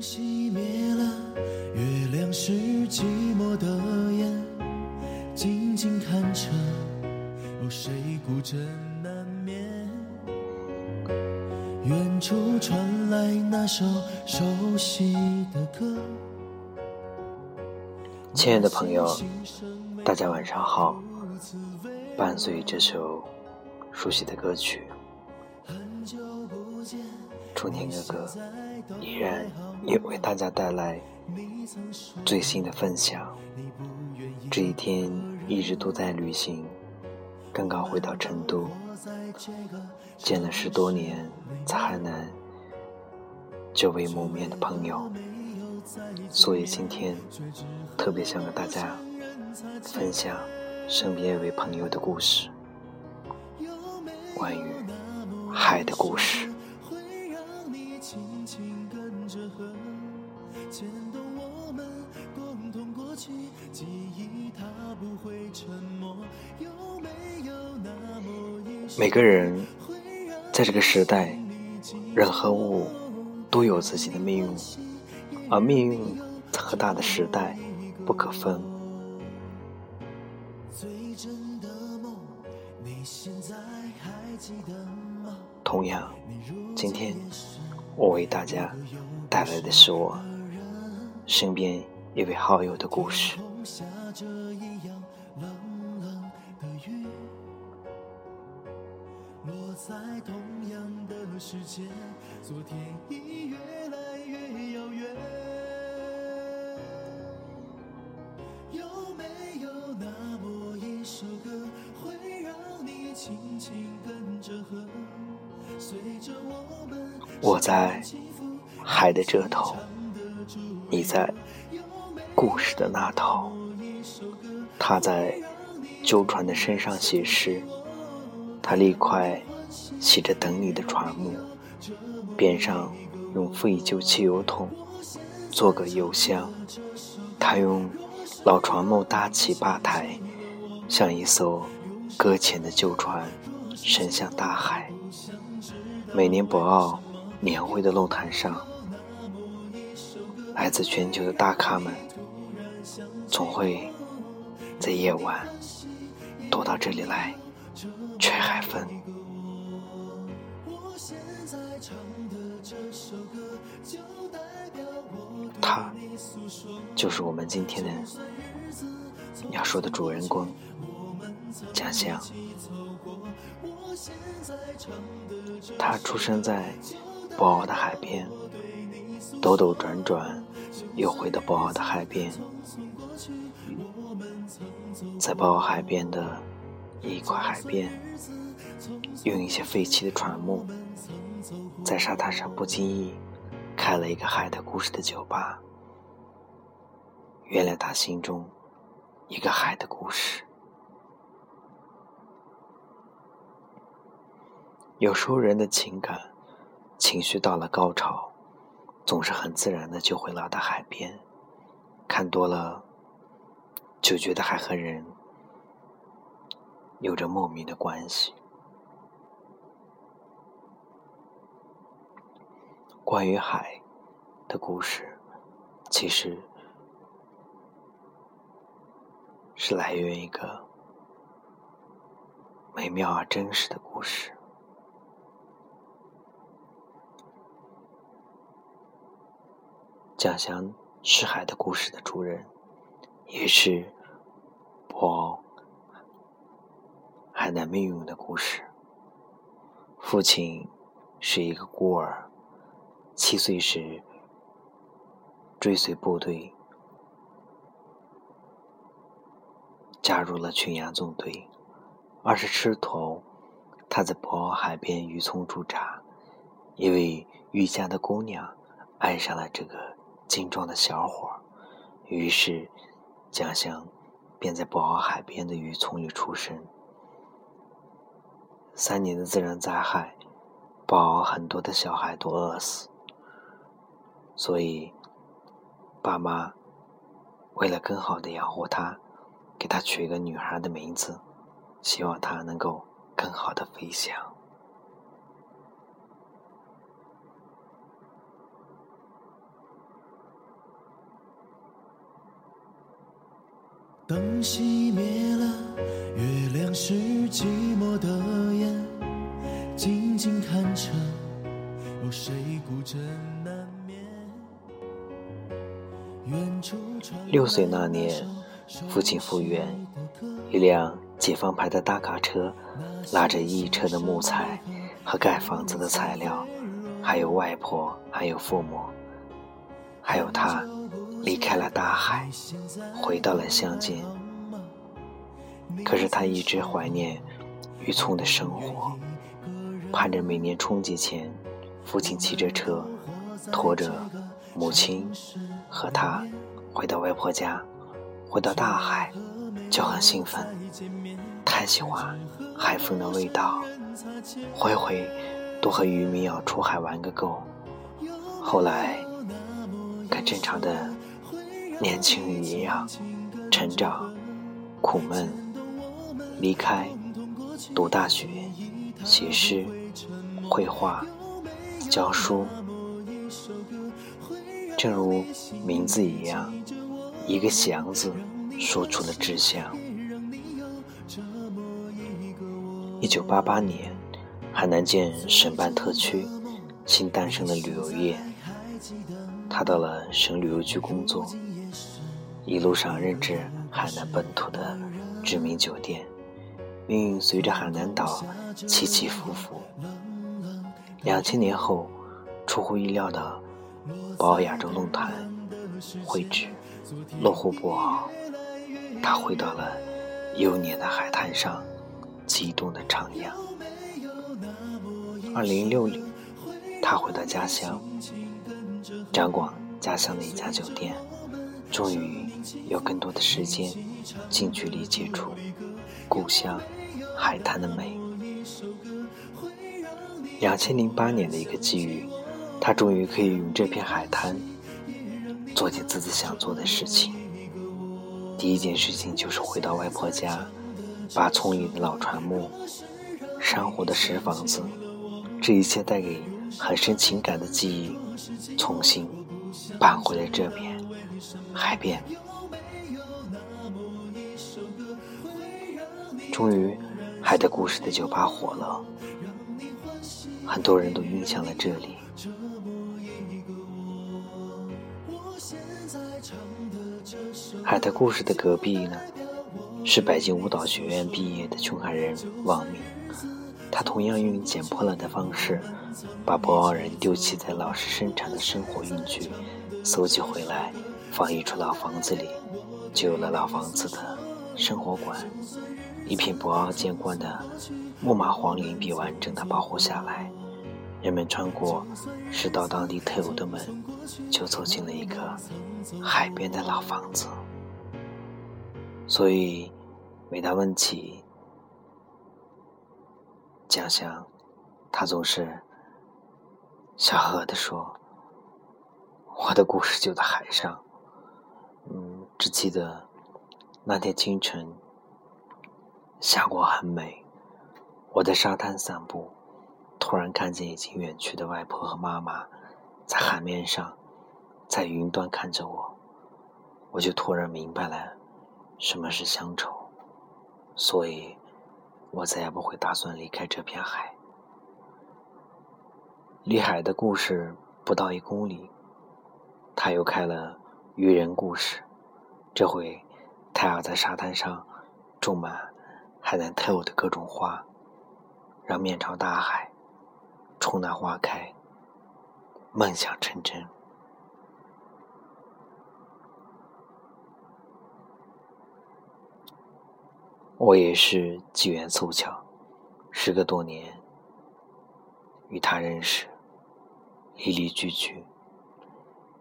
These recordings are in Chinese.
熄灭了，月亮是寂寞的眼，静静看着，有谁孤枕难眠？远处传来那首熟悉的歌。亲爱的朋友，大家晚上好。伴随这首熟悉的歌曲，春天哥哥依然也为大家带来最新的分享。这一天一直都在旅行，刚刚回到成都，见了十多年在海南久未谋面的朋友，所以今天特别想和大家分享。身边一位朋友的故事，关于海的故事。每个人在这个时代，人和物都有自己的命运，而命运和大的时代不可分。同样，今天我为大家带来的是我身边一位好友的故事。在同样的时间，昨天已越来越遥远我在海的这头，你在故事的那头。他在旧船的身上写诗，他立块写着等你的船木，边上用废旧汽油桶做个油箱。他用老船木搭起吧台，像一艘搁浅的旧船伸向大海。每年博鳌年会的论坛上，来自全球的大咖们总会在夜晚躲到这里来吹海风。他就是我们今天的要说的主人公家乡。他出生在博鳌的海边，兜兜转转，又回到博鳌的海边。在博鳌海边的一块海边，用一些废弃的船木，在沙滩上不经意开了一个海的故事的酒吧。原来他心中一个海的故事。有时候人的情感情绪到了高潮，总是很自然的就会来到海边，看多了就觉得海和人有着莫名的关系。关于海的故事，其实是来源一个美妙而真实的故事。讲讲是海的故事的主人，也是我海南命运的故事。父亲是一个孤儿，七岁时追随部队，加入了群羊纵队。二十出头，他在博鳌海边渔村驻扎，一位渔家的姑娘爱上了这个。精壮的小伙，于是蒋翔便在博鳌海边的渔村里出生。三年的自然灾害，博鳌很多的小孩都饿死，所以爸妈为了更好的养活他，给他取一个女孩的名字，希望他能够更好的飞翔。灯熄灭了，月亮是寂寞的眼，静静看着，有谁孤枕？六岁那年，父亲复员，一辆解放牌的大卡车，拉着一车的木材和盖房子的材料，还有外婆，还有父母，还有他，离开了大海，回到了乡间。可是他一直怀念渔村的生活，盼着每年春节前，父亲骑着车，拖着母亲。和他回到外婆家，回到大海，就很兴奋，太喜欢海风的味道，回回都和渔民要出海玩个够。后来，跟正常的年轻人一样，成长、苦闷、离开、读大学、写诗、绘画、教书。正如名字一样，一个“祥”字说出了志向。一九八八年，海南县省办特区新诞生的旅游业，他到了省旅游局工作，一路上认知海南本土的知名酒店。命运随着海南岛起起伏伏。两千年后，出乎意料的。宝亚洲论坛会址落户不好，他回到了幼年的海滩上，激动的徜徉。二零六零，他回到家乡，掌管家乡的一家酒店，终于有更多的时间近距离接触故乡海滩的美。两千零八年的一个机遇。他终于可以用这片海滩做件自己想做的事情。第一件事情就是回到外婆家，把村里的老船木、珊瑚的石房子，这一切带给很深情感的记忆，重新搬回了这边海边。终于，海的故事的酒吧火了，很多人都晕向了这里。海的故事的隔壁呢，是北京舞蹈学院毕业的穷海人王明。他同样用捡破烂的方式，把博鳌人丢弃在老式生产的生活用具搜集回来，放一处老房子里，就有了老房子的生活馆。一片博鳌见惯的木马黄林被完整的保护下来。人们穿过是到当地特有的门，就走进了一个海边的老房子。所以，每当问起家乡，他总是笑呵呵地说：“我的故事就在海上。”嗯，只记得那天清晨，霞光很美，我在沙滩散步。突然看见已经远去的外婆和妈妈，在海面上，在云端看着我，我就突然明白了什么是乡愁，所以，我再也不会打算离开这片海。离海的故事不到一公里，他又开了渔人故事，这回他要在沙滩上种满海南特有的各种花，让面朝大海。春暖花开，梦想成真。我也是机缘凑巧，时隔多年与他认识，离离聚聚。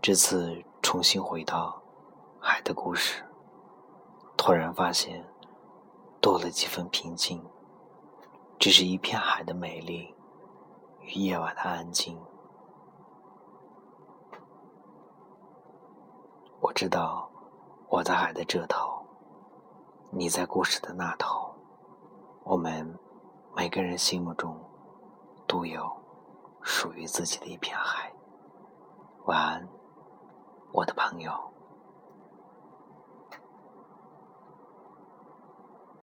这次重新回到海的故事，突然发现多了几分平静，这是一片海的美丽。与夜晚的安静，我知道我在海的这头，你在故事的那头，我们每个人心目中都有属于自己的一片海。晚安，我的朋友。